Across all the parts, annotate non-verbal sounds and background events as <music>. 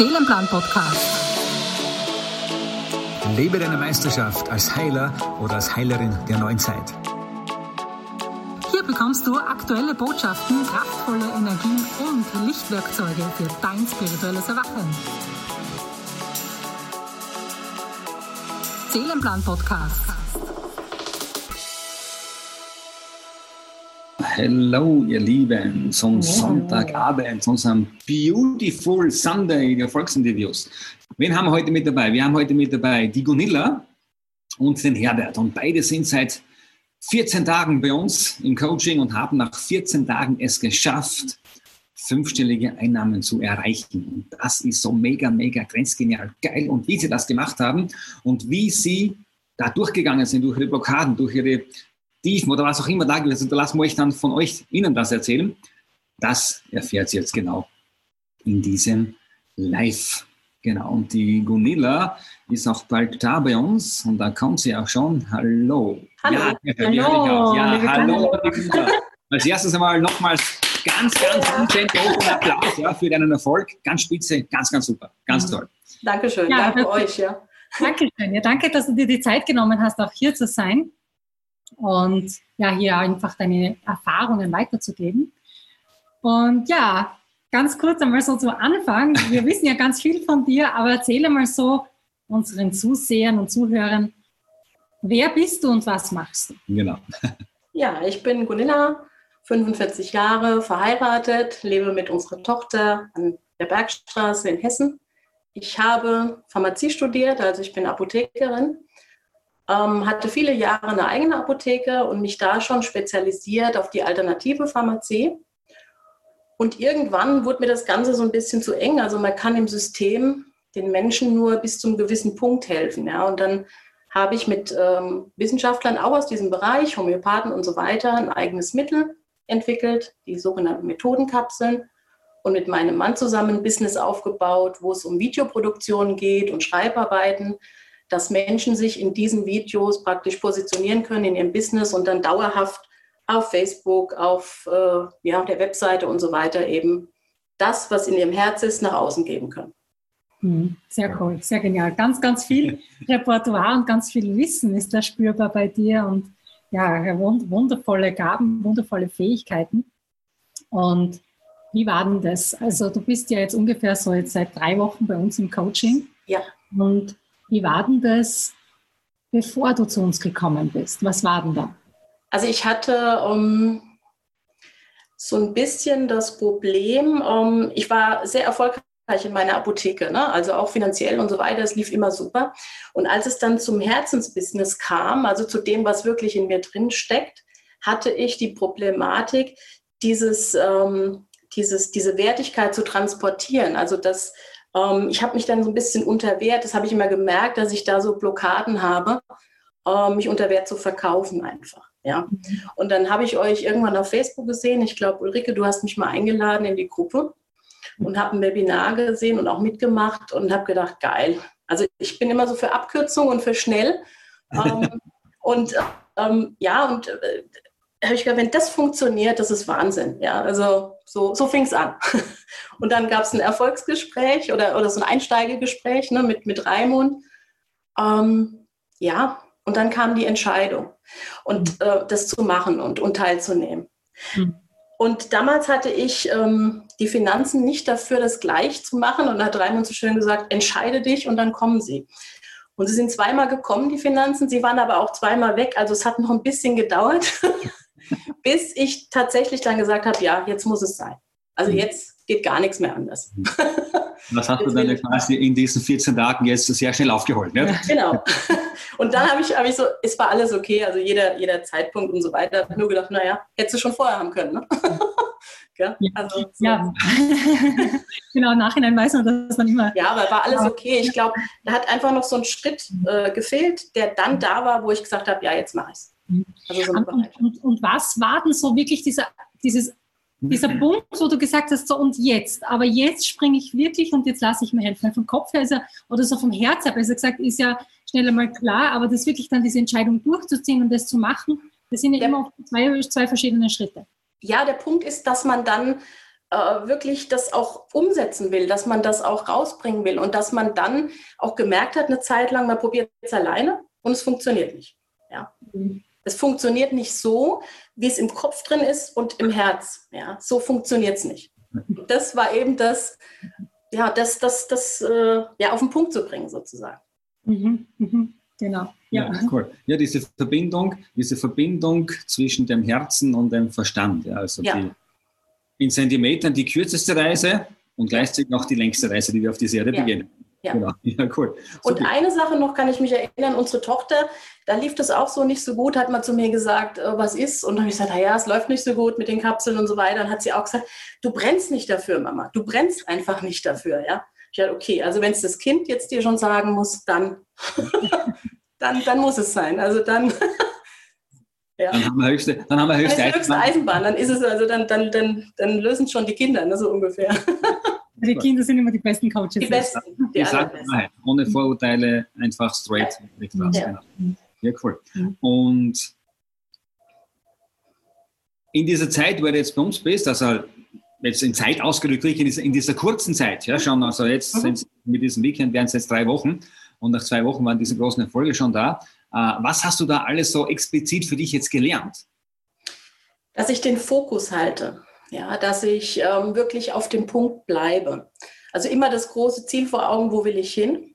Seelenplan Podcast. Lebe deine Meisterschaft als Heiler oder als Heilerin der neuen Zeit. Hier bekommst du aktuelle Botschaften, kraftvolle Energien und Lichtwerkzeuge für dein spirituelles Erwachen. Seelenplan Hallo, ihr Lieben, zum Sonntagabend, zu unserem Beautiful Sunday der Volksinterviews. Wen haben wir heute mit dabei? Wir haben heute mit dabei die Gunilla und den Herbert. Und beide sind seit 14 Tagen bei uns im Coaching und haben nach 14 Tagen es geschafft, fünfstellige Einnahmen zu erreichen. Und das ist so mega, mega grenzgenial geil. Und wie sie das gemacht haben und wie sie da durchgegangen sind, durch ihre Blockaden, durch ihre Tiefen oder was auch immer da gewesen ist, da lassen wir euch dann von euch, Ihnen das erzählen. Das erfährt sie jetzt genau in diesem Live. Genau, und die Gunilla ist auch bald da bei uns und da kommt sie auch schon. Hallo. Hallo. Ja, hallo. Ja, hallo. Als erstes einmal nochmals ganz, ganz hohen Applaus ja, für deinen Erfolg. Ganz spitze, ganz, ganz super. Ganz mhm. toll. Dankeschön. Ja, danke euch. Ja. Dankeschön. Ja, danke, dass du dir die Zeit genommen hast, auch hier zu sein und ja, hier einfach deine Erfahrungen weiterzugeben. Und ja, ganz kurz einmal so zu Anfang. Wir wissen ja ganz viel von dir, aber erzähle mal so unseren Zusehern und Zuhörern, wer bist du und was machst du? Genau. Ja, ich bin Gunilla, 45 Jahre, verheiratet, lebe mit unserer Tochter an der Bergstraße in Hessen. Ich habe Pharmazie studiert, also ich bin Apothekerin ähm, hatte viele Jahre eine eigene Apotheke und mich da schon spezialisiert auf die alternative Pharmazie. Und irgendwann wurde mir das Ganze so ein bisschen zu eng. Also man kann im System den Menschen nur bis zum gewissen Punkt helfen. Ja? Und dann habe ich mit ähm, Wissenschaftlern auch aus diesem Bereich, Homöopathen und so weiter, ein eigenes Mittel entwickelt, die sogenannten Methodenkapseln. Und mit meinem Mann zusammen ein Business aufgebaut, wo es um Videoproduktion geht und Schreibarbeiten dass Menschen sich in diesen Videos praktisch positionieren können in ihrem Business und dann dauerhaft auf Facebook, auf äh, ja, der Webseite und so weiter eben das, was in ihrem Herz ist, nach außen geben können. Hm, sehr cool, sehr genial. Ganz, ganz viel Repertoire und ganz viel Wissen ist da spürbar bei dir und ja, wundervolle Gaben, wundervolle Fähigkeiten. Und wie war denn das? Also du bist ja jetzt ungefähr so jetzt seit drei Wochen bei uns im Coaching. Ja. Und wie war denn das, bevor du zu uns gekommen bist? Was war denn da? Also ich hatte um, ähm, so ein bisschen das Problem, um, ähm, ich war sehr erfolgreich in meiner Apotheke, ne? also auch finanziell und so weiter, es lief immer super. Und als es dann zum Herzensbusiness kam, also zu dem, was wirklich in mir drin steckt, hatte ich die Problematik, dieses, ähm, dieses, diese Wertigkeit zu transportieren. Also dass ähm, ich habe mich dann so ein bisschen unterwehrt. Das habe ich immer gemerkt, dass ich da so Blockaden habe, äh, mich unter Wert zu verkaufen einfach. Ja. Mhm. Und dann habe ich euch irgendwann auf Facebook gesehen. Ich glaube, Ulrike, du hast mich mal eingeladen in die Gruppe und habe ein Webinar gesehen und auch mitgemacht und habe gedacht, geil. Also ich bin immer so für Abkürzung und für schnell. ähm, <laughs> und ähm, ja, und äh, habe ich gedacht, wenn das funktioniert, das ist Wahnsinn. Ja, also so, so fing es an. <laughs> Und dann gab es ein Erfolgsgespräch oder, oder so ein Einsteigegespräch ne, mit, mit Raimund. Ähm, ja, und dann kam die Entscheidung, und mhm. äh, das zu machen und, und teilzunehmen. Mhm. Und damals hatte ich ähm, die Finanzen nicht dafür, das gleich zu machen. Und da hat Raimund so schön gesagt, entscheide dich und dann kommen sie. Und sie sind zweimal gekommen, die Finanzen. Sie waren aber auch zweimal weg. Also es hat noch ein bisschen gedauert. <laughs> <laughs> bis ich tatsächlich dann gesagt habe, ja, jetzt muss es sein. Also mhm. jetzt geht gar nichts mehr anders. Mhm. Das hast du dann quasi in diesen 14 Tagen jetzt sehr schnell aufgeholt. Ne? <laughs> Genau. Und dann habe ich, hab ich so, es war alles okay, also jeder, jeder Zeitpunkt und so weiter. Ich habe nur gedacht, naja, hättest du schon vorher haben können. Ne? <laughs> ja, also, so. ja. genau, im Nachhinein weiß man das dann immer. Ja, aber war alles okay. Ich glaube, da hat einfach noch so ein Schritt äh, gefehlt, der dann da war, wo ich gesagt habe, ja, jetzt mache ich es. Also so und, und, und, was war denn so wirklich dieser, dieses, dieser mhm. Punkt, wo du gesagt hast, so und jetzt, aber jetzt springe ich wirklich und jetzt lasse ich mir helfen. Vom Kopf her ist ja, oder so vom Herz her besser gesagt, ist ja schnell einmal klar, aber das wirklich dann diese Entscheidung durchzuziehen und das zu machen, das sind ja, ja. immer zwei, zwei verschiedene Schritte. Ja, der Punkt ist, dass man dann äh, wirklich das auch umsetzen will, dass man das auch rausbringen will und dass man dann auch gemerkt hat, eine Zeit lang, man probiert es alleine und es funktioniert nicht. Ja. Mhm. Es funktioniert nicht so, wie es im Kopf drin ist und im Herz. Ja. So funktioniert es nicht. Das war eben das, ja, das, das, das äh, ja, auf den Punkt zu bringen, sozusagen. Mhm, mhm, genau. Ja. ja. cool. Ja, diese Verbindung, diese Verbindung zwischen dem Herzen und dem Verstand. Ja, also ja. Die, in Zentimetern die kürzeste Reise und gleichzeitig noch die längste Reise, die wir auf dieser Erde ja. beginnen. Ja. Genau. <laughs> ja, cool. Super. Und eine Sache noch kann ich mich erinnern, unsere Tochter, da lief das auch so nicht so gut, hat man zu mir gesagt, äh, was ist? Und dann habe ich gesagt, naja, es läuft nicht so gut mit den Kapseln und so weiter. Dann hat sie auch gesagt, du brennst nicht dafür, Mama. Du brennst einfach nicht dafür, ja. Ich dachte, okay, also wenn es das Kind jetzt dir schon sagen muss, dann, <laughs> dann, dann muss es sein. Also dann. <laughs> ja. Dann haben wir höchste, dann haben wir höchste, Eisenbahn. höchste Eisenbahn. Dann ist es also, dann, dann, dann, dann lösen es schon die Kinder, ne, so ungefähr. Die Kinder sind immer die besten Coaches. Die besten. Die die ohne Vorurteile, einfach straight. Ja. ja. Genau. ja, cool. Und in dieser Zeit, wo du jetzt bei uns bist, also jetzt in Zeit ausgedrückt, in dieser, in dieser kurzen Zeit, ja, schon, also jetzt mhm. mit diesem Weekend wären es jetzt drei Wochen und nach zwei Wochen waren diese großen Erfolge schon da. Äh, was hast du da alles so explizit für dich jetzt gelernt? Dass ich den Fokus halte, ja, dass ich ähm, wirklich auf dem Punkt bleibe. Also immer das große Ziel vor Augen, wo will ich hin?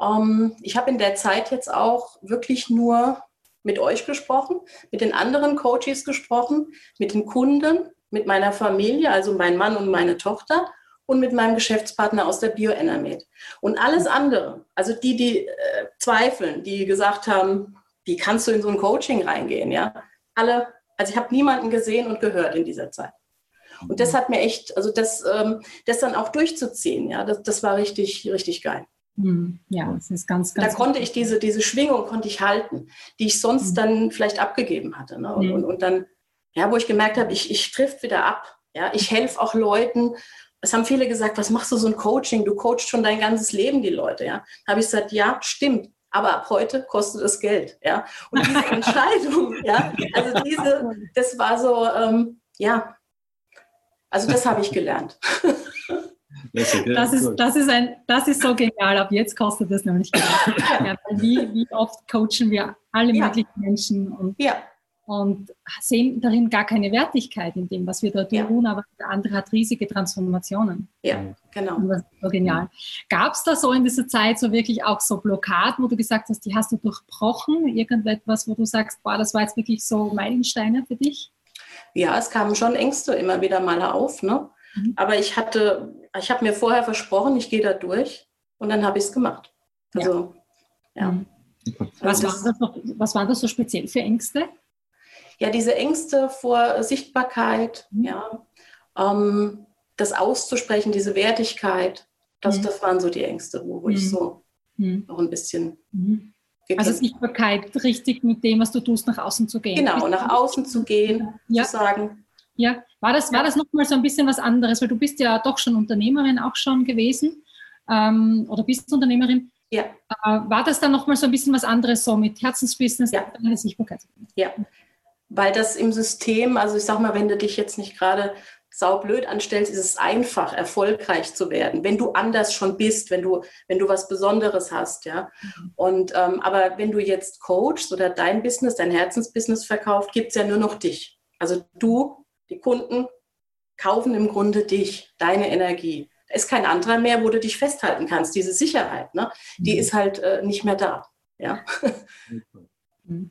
Ähm, ich habe in der Zeit jetzt auch wirklich nur mit euch gesprochen, mit den anderen Coaches gesprochen, mit den Kunden, mit meiner Familie, also mein Mann und meine Tochter und mit meinem Geschäftspartner aus der BioEnermed. Und alles andere, also die, die äh, zweifeln, die gesagt haben, wie kannst du in so ein Coaching reingehen, ja, alle, also ich habe niemanden gesehen und gehört in dieser Zeit. Und das hat mir echt, also das, ähm, das dann auch durchzuziehen, ja, das, das war richtig, richtig geil. Hm, ja, das ist ganz, ganz. Da konnte ich diese, diese Schwingung konnte ich halten, die ich sonst mhm. dann vielleicht abgegeben hatte. Ne? Und, mhm. und, und, dann, ja, wo ich gemerkt habe, ich, ich triff wieder ab. Ja, ich helfe auch Leuten. Es haben viele gesagt, was machst du so ein Coaching? Du coachst schon dein ganzes Leben die Leute. Ja, da habe ich gesagt, ja, stimmt. Aber ab heute kostet es Geld. Ja, und diese <laughs> Entscheidung, ja, also diese, das war so, ähm, ja, also das habe ich gelernt. <laughs> Das ist, das, ist ein, das ist so genial. Ab jetzt kostet es nämlich Geld. Ja, wie, wie oft coachen wir alle ja. möglichen Menschen und, ja. und sehen darin gar keine Wertigkeit in dem, was wir da tun, aber der andere hat riesige Transformationen. Ja, genau. Und das ist so genial. Gab es da so in dieser Zeit so wirklich auch so Blockaden, wo du gesagt hast, die hast du durchbrochen? Irgendetwas, wo du sagst, boah, das war jetzt wirklich so Meilensteine für dich? Ja, es kamen schon Ängste immer wieder mal auf, ne? Mhm. Aber ich hatte, ich habe mir vorher versprochen, ich gehe da durch und dann habe ich es gemacht. Also, ja. ja. Mhm. Was, war das noch, was waren das so speziell für Ängste? Ja, diese Ängste vor Sichtbarkeit, mhm. ja, ähm, das auszusprechen, diese Wertigkeit, das, mhm. das waren so die Ängste, wo, wo ich mhm. so noch ein bisschen also Sichtbarkeit, richtig mit dem, was du tust, nach außen zu gehen. Genau, nach außen zu gehen, ja. zu sagen. Ja, war das, war das nochmal so ein bisschen was anderes, weil du bist ja doch schon Unternehmerin auch schon gewesen ähm, oder bist Unternehmerin. Ja. Äh, war das dann nochmal so ein bisschen was anderes, so mit Herzensbusiness, ja. Sichtbarkeit? Ja, weil das im System, also ich sag mal, wenn du dich jetzt nicht gerade saublöd anstellst, ist es einfach, erfolgreich zu werden, wenn du anders schon bist, wenn du, wenn du was Besonderes hast, ja. Mhm. Und ähm, aber wenn du jetzt coachst oder dein Business, dein Herzensbusiness verkauft, gibt es ja nur noch dich. Also du, die Kunden kaufen im Grunde dich, deine Energie. Da ist kein anderer mehr, wo du dich festhalten kannst. Diese Sicherheit, ne? die mhm. ist halt äh, nicht mehr da. Ja.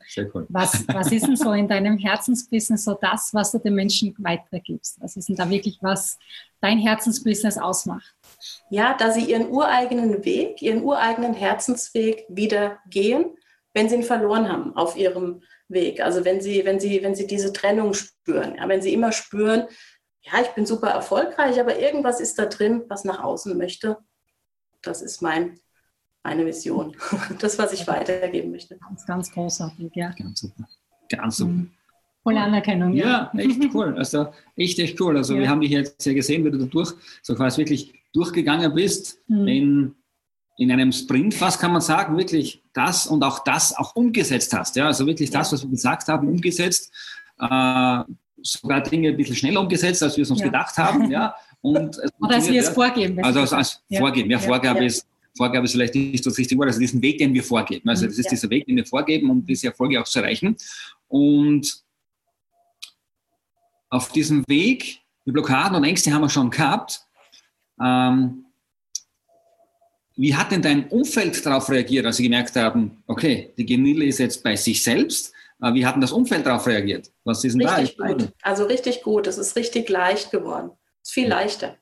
Sehr cool. Was, was ist denn so in deinem Herzensbusiness so das, was du den Menschen weitergibst? Was ist denn da wirklich, was dein Herzensbusiness ausmacht? Ja, dass sie ihren ureigenen Weg, ihren ureigenen Herzensweg wieder gehen, wenn sie ihn verloren haben auf ihrem Weg. Also wenn sie, wenn sie, wenn sie diese Trennung spüren, ja, wenn sie immer spüren, ja, ich bin super erfolgreich, aber irgendwas ist da drin, was nach außen möchte. Das ist mein meine Vision. <laughs> Das, was ich weitergeben möchte. Ganz, ganz großartig, ja. Ganz super. Ganz super. Mhm. Volle Anerkennung. Ja, ja echt cool. Also echt, echt cool. Also ja. wir haben dich jetzt ja gesehen, wie du da durch, so quasi wirklich durchgegangen bist mhm. in, in einem Sprint, was kann man sagen, wirklich das und auch das auch umgesetzt hast. Ja, also wirklich das, was wir gesagt haben, umgesetzt. Äh, sogar Dinge ein bisschen schneller umgesetzt, als wir es uns ja. gedacht haben. Ja. Und Oder als wir es vorgeben. Also als, als ja. Vorgeben. Ja, Vorgabe, Ist, Vorgabe ist vielleicht nicht das richtige Wort, also diesen Weg, den wir vorgeben. Also das ist dieser Weg, den wir vorgeben, um diese Erfolge auch zu erreichen. Und auf diesem Weg, die Blockaden und Ängste haben wir schon gehabt. Ähm, wie hat denn dein Umfeld darauf reagiert, als sie gemerkt haben, okay, die Genille ist jetzt bei sich selbst? Äh, wie hat denn das Umfeld darauf reagiert? Was ist denn richtig da? Gut. Also richtig gut. Es ist richtig leicht geworden. Es ist viel leichter.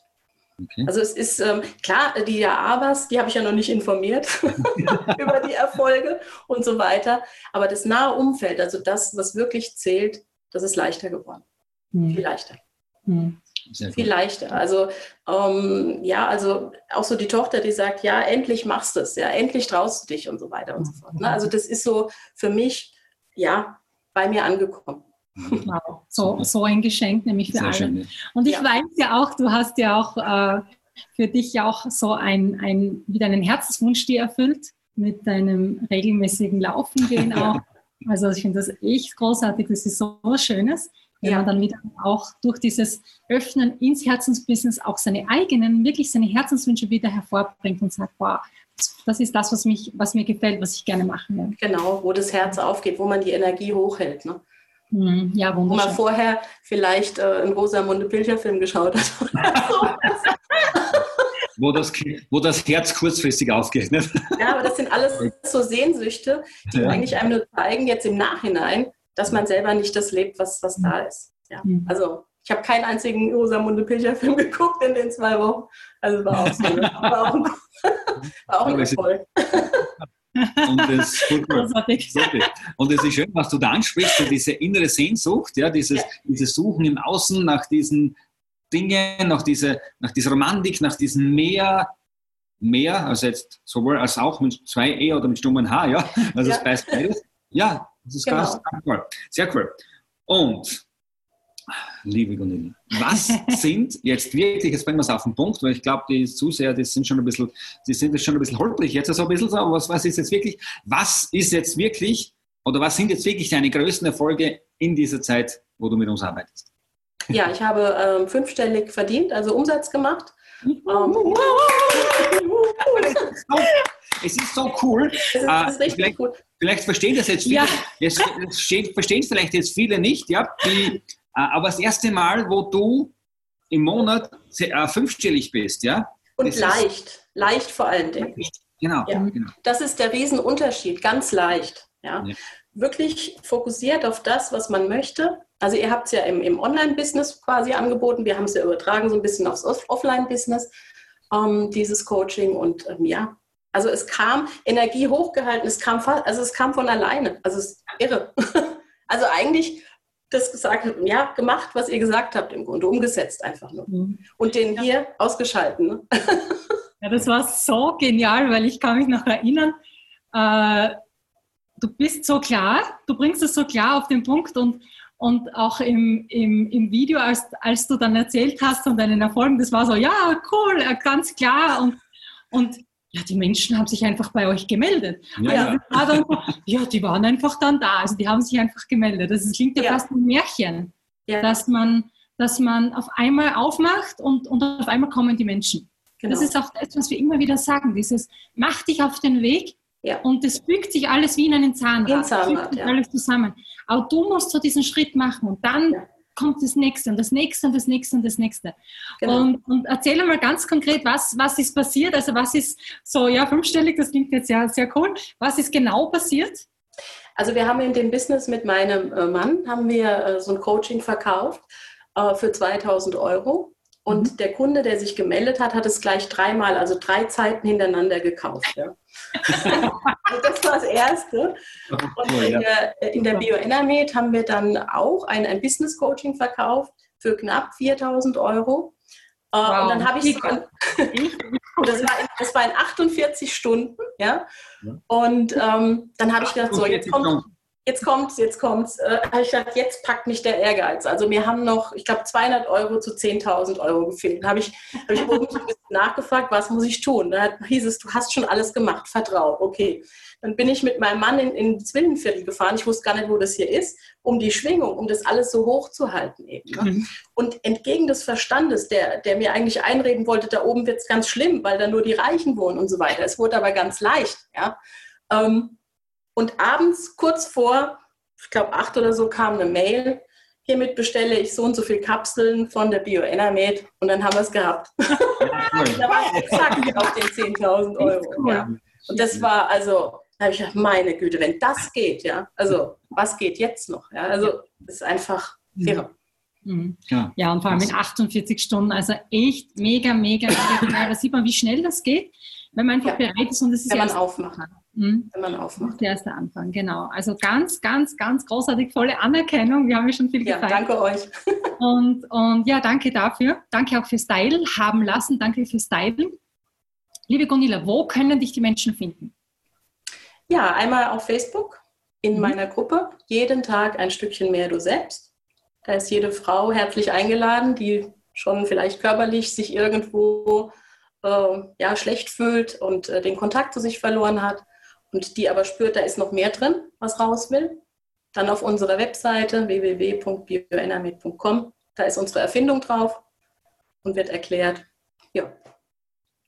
Okay. Also es ist ähm, klar, die Abas, die habe ich ja noch nicht informiert <laughs> über die Erfolge und so weiter. Aber das nahe Umfeld, also das, was wirklich zählt, das ist leichter geworden. Hm. Viel leichter. Hm. Viel leichter. Also ähm, ja, also auch so die Tochter, die sagt, ja, endlich machst du es, ja, endlich traust du dich und so weiter und so fort. Ne? Also das ist so für mich, ja, bei mir angekommen. Wow, so, so ein Geschenk, nämlich für Sehr alle. Schön, Und ich ja. weiß ja auch, du hast ja auch äh, für dich ja auch so ein, ein, wieder einen Herzenswunsch dir erfüllt mit deinem regelmäßigen Laufen gehen <laughs> auch. Also ich finde das echt großartig, das ist so was Schönes wenn ja. man dann wieder auch durch dieses Öffnen ins Herzensbusiness auch seine eigenen, wirklich seine Herzenswünsche wieder hervorbringt und sagt, wow, das ist das, was, mich, was mir gefällt, was ich gerne machen will. Genau, wo das Herz aufgeht, wo man die Energie hochhält. Ne? Mhm, ja. Wo man vorher vielleicht äh, einen Rosamunde Pilcher-Film geschaut hat. <laughs> wo, das, wo das Herz kurzfristig aufgeht. Ne? Ja, aber das sind alles so Sehnsüchte, die ja. eigentlich einem nur zeigen, jetzt im Nachhinein, dass man selber nicht das lebt, was, was da ist. Ja. Mhm. Also ich habe keinen einzigen Rosamunde Pilcher-Film <laughs> geguckt in den zwei Wochen. Also war auch so. Ne? War auch ein, <laughs> war auch ein Erfolg. Und das, <laughs> und es ist schön, was du da ansprichst, diese innere Sehnsucht, ja, dieses, ja. dieses Suchen im Außen nach diesen Dingen, nach dieser, nach dieser Romantik, nach diesem Meer, mehr, also jetzt sowohl als auch mit zwei E oder mit stummen H, ja, also ja. es beides. Ja, das ist genau. ganz cool. Sehr cool. Und, liebe Gunilla, was sind jetzt wirklich, jetzt bringen wir es auf den Punkt, weil ich glaube, die Zuseher, die sind schon ein bisschen, die sind jetzt schon ein bisschen holprig jetzt, also ein bisschen so, aber was, was ist jetzt wirklich, was ist jetzt wirklich, oder was sind jetzt wirklich deine größten Erfolge in dieser Zeit, wo du mit uns arbeitest? Ja, ich habe ähm, fünfstellig verdient, also Umsatz gemacht. Ähm, es ist so cool. Es ist, das ist richtig vielleicht, cool. Vielleicht verstehen das jetzt viele, ja. jetzt, verstehen es vielleicht jetzt viele nicht, ja, die, aber das erste Mal, wo du im Monat äh, fünfstellig bist, ja. Und leicht, leicht vor allen Dingen. Genau, ja. genau. Das ist der Riesenunterschied, ganz leicht. Ja. ja. Wirklich fokussiert auf das, was man möchte. Also ihr habt es ja im, im Online-Business quasi angeboten, wir haben es ja übertragen so ein bisschen aufs Offline-Business, ähm, dieses Coaching. Und ähm, ja, also es kam Energie hochgehalten, es kam also es kam von alleine. Also es ist irre. <laughs> Also eigentlich das gesagt, ja, gemacht, was ihr gesagt habt im Grunde, umgesetzt einfach nur. Mhm. Und den ja. hier ausgeschalten. Ne? <laughs> Ja, das war so genial, weil ich kann mich noch erinnern, äh, du bist so klar, du bringst es so klar auf den Punkt und, und auch im, im, im Video, als, als du dann erzählt hast von deinen Erfolgen, das war so, ja, cool, ganz klar und, und ja, die Menschen haben sich einfach bei euch gemeldet. Ja, also dann, ja die waren einfach dann da. Also die haben sich einfach gemeldet. Das klingt ja, ja. fast ein Märchen, ja. dass, man, dass man auf einmal aufmacht und, und auf einmal kommen die Menschen. Genau. Das ist auch das, was wir immer wieder sagen. Dieses, mach dich auf den Weg ja. und es fügt sich alles wie in einen Zahnrad. In Zahnrad ja. alles zusammen. Aber du musst so diesen Schritt machen und dann kommt das nächste und das nächste und das nächste und das nächste. Genau. Und, und erzähl mal ganz konkret, was, was ist passiert? Also was ist so, ja, fünfstellig, das klingt jetzt ja sehr cool. Was ist genau passiert? Also wir haben in dem Business mit meinem äh, Mann, haben wir äh, so ein Coaching verkauft äh, für 2000 Euro. Und mhm. der Kunde, der sich gemeldet hat, hat es gleich dreimal, also drei Zeiten hintereinander gekauft. Ja. <laughs> also das war das Erste. Und in der, in der BioEnermed haben wir dann auch ein, ein Business Coaching verkauft für knapp 4000 Euro. Wow. Äh, und dann habe ich <laughs> das, war in, das war in 48 Stunden, ja. Und ähm, dann habe ich gedacht, so jetzt kommt. Jetzt kommt's, jetzt kommt's. Äh, ich dachte, jetzt packt mich der Ehrgeiz. Also wir haben noch, ich glaube, 200 Euro zu 10.000 Euro gefehlt. Habe ich, hab ich oben ein bisschen nachgefragt, was muss ich tun? Da hieß es, du hast schon alles gemacht, vertrau. Okay. Dann bin ich mit meinem Mann in, in Zwillenviertel gefahren. Ich wusste gar nicht, wo das hier ist, um die Schwingung, um das alles so hoch zu halten eben. Ne? Mhm. Und entgegen des Verstandes, der, der mir eigentlich einreden wollte, da oben wird es ganz schlimm, weil da nur die Reichen wohnen und so weiter. Es wurde aber ganz leicht. Ja. Ähm, und abends, kurz vor, ich glaube, acht oder so, kam eine Mail. Hiermit bestelle ich so und so viele Kapseln von der BioEnermed und dann haben wir es gehabt. <laughs> da war ich exakt auf den 10.000 Euro. Cool. Ja. Und das war also, da habe ich gedacht, meine Güte, wenn das geht, ja, also was geht jetzt noch? Ja, also das ist einfach irre. Mhm. Ja. ja, und vor allem in 48 Stunden, also echt mega, mega, mega. Da sieht man, wie schnell das geht, wenn man einfach ja. bereit ist und es ist Wenn man aufmacht. Mhm. Wenn man aufmacht. Der erste Anfang, genau. Also ganz, ganz, ganz großartig, volle Anerkennung. Wir haben ja schon viel ja, gefeiert. Danke euch. <laughs> und, und ja, danke dafür. Danke auch fürs Teilen haben lassen. Danke fürs Teilen. Liebe Gunilla, wo können dich die Menschen finden? Ja, einmal auf Facebook in mhm. meiner Gruppe. Jeden Tag ein Stückchen mehr du selbst. Da ist jede Frau herzlich eingeladen, die schon vielleicht körperlich sich irgendwo äh, ja, schlecht fühlt und äh, den Kontakt zu sich verloren hat und die aber spürt, da ist noch mehr drin, was raus will, dann auf unserer Webseite www.bioenermed.com, da ist unsere Erfindung drauf und wird erklärt, ja.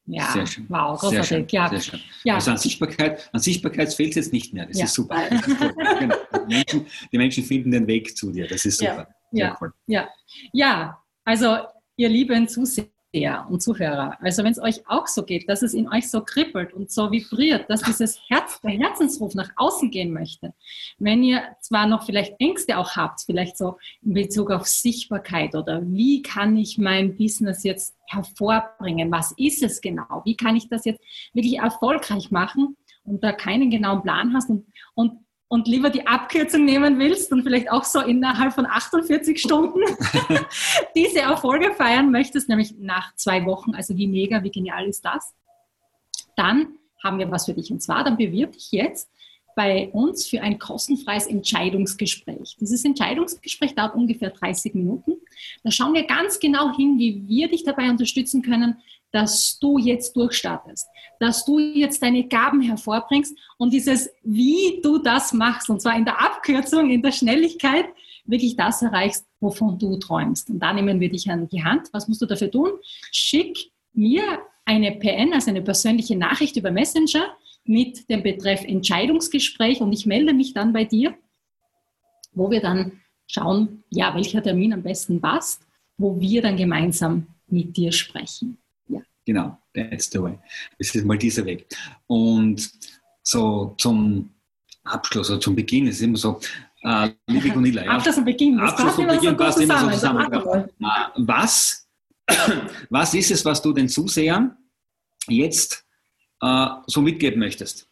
Ja, sehr schön. wow, großartig. Sehr schön, ja. Sehr schön. Ja. Also an Sichtbarkeit, an Sichtbarkeit fehlt es jetzt nicht mehr. Das ja. ist super. Das ist genau. die, Menschen, die, Menschen, finden den Weg zu dir. Das ist super. Ja, cool. ja. ja. also ihr lieben Zuseher, Zuseher und Zuhörer, also wenn es euch auch so geht, dass es in euch so kribbelt und so vibriert, dass dieses Herz, der Herzensruf nach außen gehen möchte, wenn ihr zwar noch vielleicht Ängste auch habt, vielleicht so in Bezug auf Sichtbarkeit oder wie kann ich mein Business jetzt hervorbringen, was ist es genau, wie kann ich das jetzt wirklich erfolgreich machen und da keinen genauen Plan hast und, und und lieber die Abkürzung nehmen willst und vielleicht auch so innerhalb von 48 Stunden <laughs> diese Erfolge feiern möchtest, nämlich nach zwei Wochen, also wie mega, wie genial ist das, dann haben wir was für dich. Und zwar, dann bewirb dich jetzt bei uns für ein kostenfreies Entscheidungsgespräch. Dieses Entscheidungsgespräch dauert ungefähr 30 Minuten. Da schauen wir ganz genau hin, wie wir dich dabei unterstützen können, dass du jetzt durchstartest, dass du jetzt deine Gaben hervorbringst und dieses, wie du das machst, und zwar in der Abkürzung, in der Schnelligkeit, wirklich das erreichst, wovon du träumst. Und da nehmen wir dich an die Hand. Was musst du dafür tun? Schick mir eine PN, also eine persönliche Nachricht über Messenger mit dem Betreff Entscheidungsgespräch und ich melde mich dann bei dir, wo wir dann schauen, ja, welcher Termin am besten passt, wo wir dann gemeinsam mit dir sprechen. Genau, that's the way. Das ist mal dieser Weg. Und so zum Abschluss oder zum Beginn ist immer so, äh, liebe <laughs> Gunilla, ja, Abschluss und Beginn, das Abschluss und Beginn passt immer so zusammen. Also, äh, was, <coughs> was ist es, was du den Zusehern jetzt äh, so mitgeben möchtest?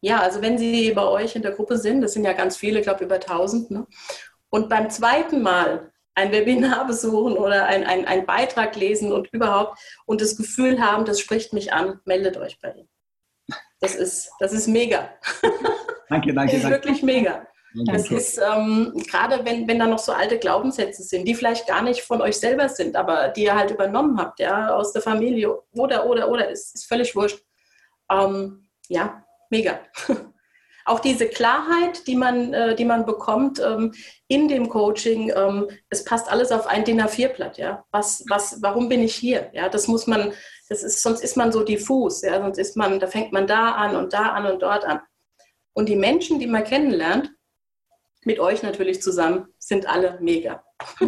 Ja, also wenn sie bei euch in der Gruppe sind, das sind ja ganz viele, ich glaube über 1000, ne? und beim zweiten Mal ein Webinar besuchen oder einen ein Beitrag lesen und überhaupt und das Gefühl haben, das spricht mich an, meldet euch bei ihm. Das ist, das ist mega. Danke, danke. Das ist danke. wirklich mega. Das ist ähm, gerade, wenn, wenn da noch so alte Glaubenssätze sind, die vielleicht gar nicht von euch selber sind, aber die ihr halt übernommen habt, ja, aus der Familie oder, oder, oder, ist, ist völlig wurscht. Ähm, ja, mega. <laughs> auch diese Klarheit, die man, äh, die man bekommt ähm, in dem Coaching, ähm, es passt alles auf ein DIN A4-Blatt. Ja? Was, was, warum bin ich hier? Ja, das muss man, das ist, sonst ist man so diffus, ja? sonst ist man, da fängt man da an und da an und dort an. Und die Menschen, die man kennenlernt, mit euch natürlich zusammen, sind alle mega. <laughs>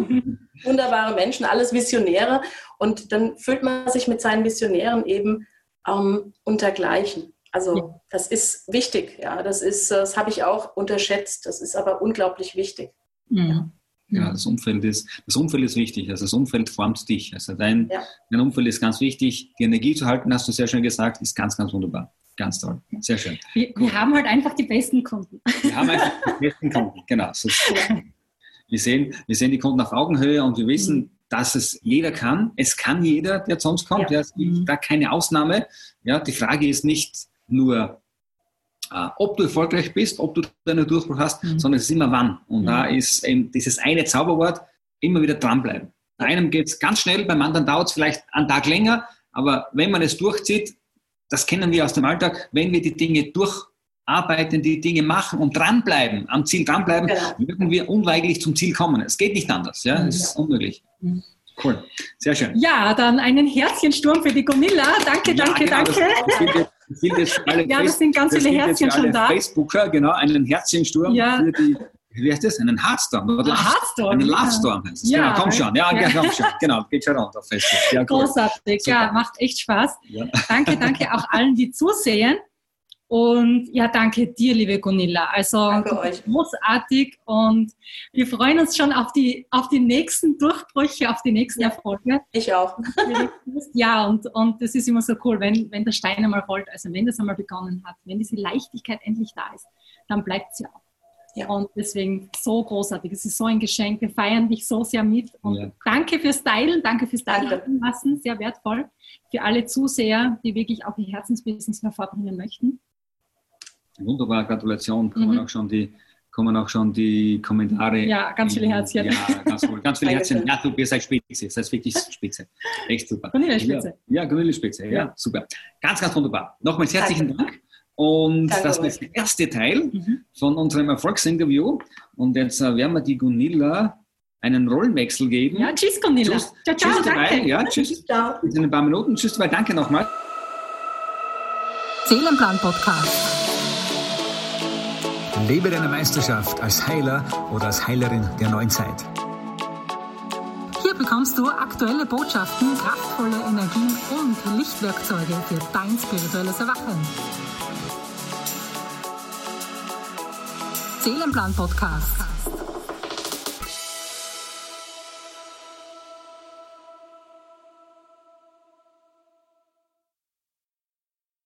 Wunderbare Menschen, alles Visionäre. Und dann fühlt man sich mit seinen Visionären eben ähm, untergleichen. Also ja. das ist wichtig, ja. Das ist, das habe ich auch unterschätzt. Das ist aber unglaublich wichtig. Ja. Ja, das Umfeld ist, das Umfeld ist wichtig. Also das Umfeld formt dich. Also dein, ja. dein Umfeld ist ganz wichtig. Die Energie zu halten, hast du sehr schön gesagt, ist ganz, ganz wunderbar. Ganz toll. Sehr schön. Wir, wir haben halt einfach die besten Kunden. Wir haben einfach die besten Kunden, genau. So wir, sehen, wir sehen die Kunden auf Augenhöhe und wir wissen, mhm. dass es jeder kann. Es kann jeder, der zu uns kommt. Ja. Gibt da keine Ausnahme. Ja, die Frage ist nicht, nur, äh, ob du erfolgreich bist, ob du deinen Durchbruch hast, mhm. sondern es ist immer wann. Und mhm. da ist eben dieses eine Zauberwort, immer wieder dranbleiben. Bei einem geht es ganz schnell, beim anderen dauert es vielleicht einen Tag länger, aber wenn man es durchzieht, das kennen wir aus dem Alltag, wenn wir die Dinge durcharbeiten, die Dinge machen und dranbleiben, am Ziel dranbleiben, genau. werden wir unweigerlich zum Ziel kommen. Es geht nicht anders, ja, es ist unmöglich. Mhm. Cool, sehr schön. Ja, dann einen Herzchensturm für die Gonilla. Danke, ja, danke, genau, danke. Das, das sind jetzt alle <laughs> ja, das sind ganz viele Herzchen schon da. Facebooker, genau, einen Herzchensturm ja. für die wie heißt das? Einen Heartstorm oder ah, Heartstorm, einen Love Storm heißt es. Ja, genau, komm schon, ja, ja. komm schon, genau, geht schon runter. Fest. Ja, cool. Großartig, Super. ja, macht echt Spaß. Ja. Danke, danke auch allen, die zusehen. Und ja, danke dir, liebe Gunilla. Also großartig und wir freuen uns schon auf die, auf die nächsten Durchbrüche, auf die nächsten ja, Erfolge. Ich auch. <laughs> Ja, und, und das ist immer so cool, wenn, wenn der Stein einmal rollt, also wenn das einmal begonnen hat, wenn diese Leichtigkeit endlich da ist, dann bleibt sie auch. Ja. Und deswegen so großartig. Es ist so ein Geschenk. Wir feiern dich so sehr mit. Und ja. danke fürs Teilen, danke fürs Teilen lassen. Sehr wertvoll für alle Zuseher, die wirklich auch ihr Herzensbusiness hervorbringen möchten. Wunderbar, Gratulation. Kommen, mhm. auch schon die, kommen auch schon die Kommentare. Ja, ganz viele Herzchen. Ja, ganz, cool. ganz viele <laughs> Herzchen. Ja, du, ihr seid Spitze. Ihr seid wirklich Spitze. Echt super. Cornelia Spitze. Ja, ja Cornelia Spitze. Ja, ja, super. Ganz, ganz wunderbar. Nochmals herzlichen Danke. Dank. Und Danke das ist der erste Teil mhm. von unserem Erfolgsinterview. Und jetzt äh, werden wir die Gunilla einen Rollenwechsel geben. Ja, tschüss Gunilla. Tschüss, ciao, ciao, tschüss dabei. Danke. Ja, tschüss. Ciao. Bis in ein paar Minuten. Tschüss dabei. Danke nochmal. Seelenplan Podcast. Lebe deine Meisterschaft als Heiler oder als Heilerin der neuen Zeit. Hier bekommst du aktuelle Botschaften, kraftvolle Energien und Lichtwerkzeuge für dein spirituelles Erwachen. Seelenplan Podcast.